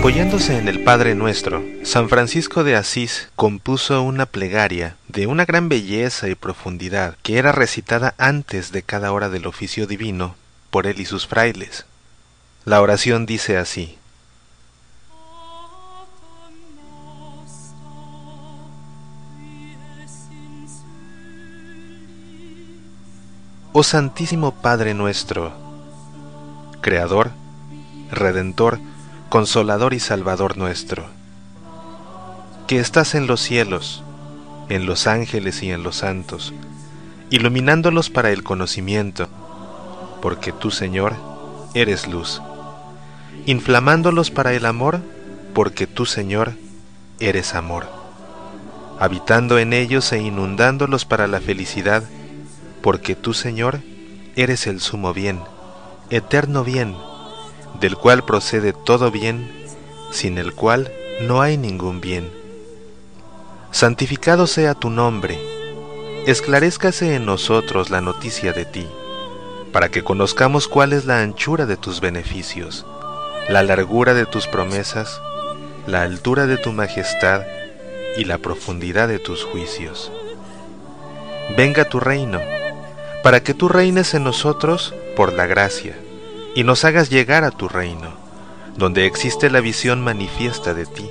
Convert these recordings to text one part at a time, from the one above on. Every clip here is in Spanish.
Apoyándose en el Padre Nuestro, San Francisco de Asís compuso una plegaria de una gran belleza y profundidad que era recitada antes de cada hora del oficio divino por él y sus frailes. La oración dice así. Oh Santísimo Padre nuestro, Creador, Redentor, Consolador y Salvador nuestro, que estás en los cielos, en los ángeles y en los santos, iluminándolos para el conocimiento, porque tú, Señor, eres luz, inflamándolos para el amor, porque tú, Señor, eres amor, habitando en ellos e inundándolos para la felicidad, porque tú, Señor, eres el sumo bien, eterno bien, del cual procede todo bien, sin el cual no hay ningún bien. Santificado sea tu nombre, esclarezcase en nosotros la noticia de ti, para que conozcamos cuál es la anchura de tus beneficios, la largura de tus promesas, la altura de tu majestad y la profundidad de tus juicios. Venga tu reino, para que tú reines en nosotros por la gracia, y nos hagas llegar a tu reino, donde existe la visión manifiesta de ti,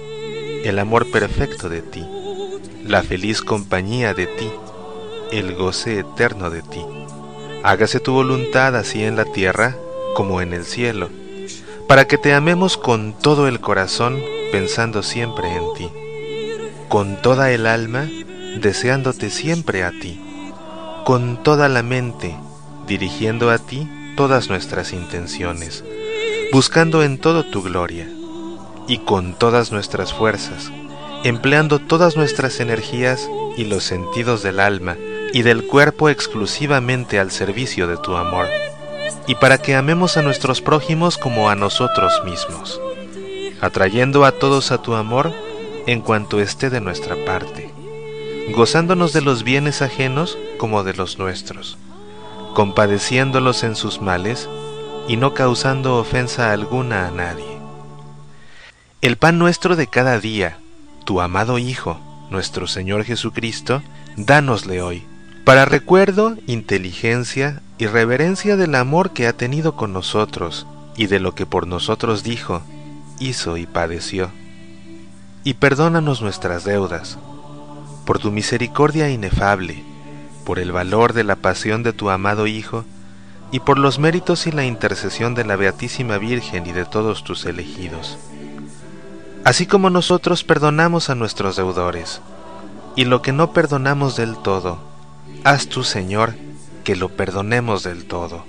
el amor perfecto de ti, la feliz compañía de ti, el goce eterno de ti. Hágase tu voluntad así en la tierra como en el cielo, para que te amemos con todo el corazón, pensando siempre en ti, con toda el alma, deseándote siempre a ti con toda la mente, dirigiendo a ti todas nuestras intenciones, buscando en todo tu gloria, y con todas nuestras fuerzas, empleando todas nuestras energías y los sentidos del alma y del cuerpo exclusivamente al servicio de tu amor, y para que amemos a nuestros prójimos como a nosotros mismos, atrayendo a todos a tu amor en cuanto esté de nuestra parte gozándonos de los bienes ajenos como de los nuestros, compadeciéndolos en sus males y no causando ofensa alguna a nadie. El pan nuestro de cada día, tu amado Hijo, nuestro Señor Jesucristo, dánosle hoy, para recuerdo, inteligencia y reverencia del amor que ha tenido con nosotros y de lo que por nosotros dijo, hizo y padeció. Y perdónanos nuestras deudas, por tu misericordia inefable, por el valor de la pasión de tu amado Hijo, y por los méritos y la intercesión de la Beatísima Virgen y de todos tus elegidos. Así como nosotros perdonamos a nuestros deudores, y lo que no perdonamos del todo, haz tú, Señor, que lo perdonemos del todo,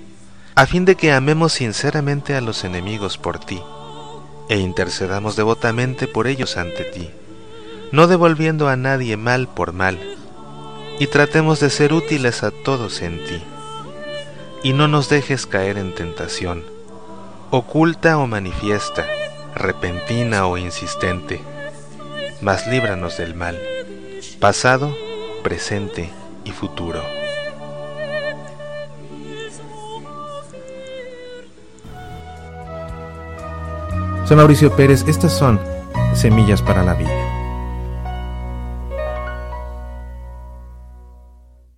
a fin de que amemos sinceramente a los enemigos por ti, e intercedamos devotamente por ellos ante ti no devolviendo a nadie mal por mal, y tratemos de ser útiles a todos en ti. Y no nos dejes caer en tentación, oculta o manifiesta, repentina o insistente, mas líbranos del mal, pasado, presente y futuro. Soy Mauricio Pérez, estas son Semillas para la Vida.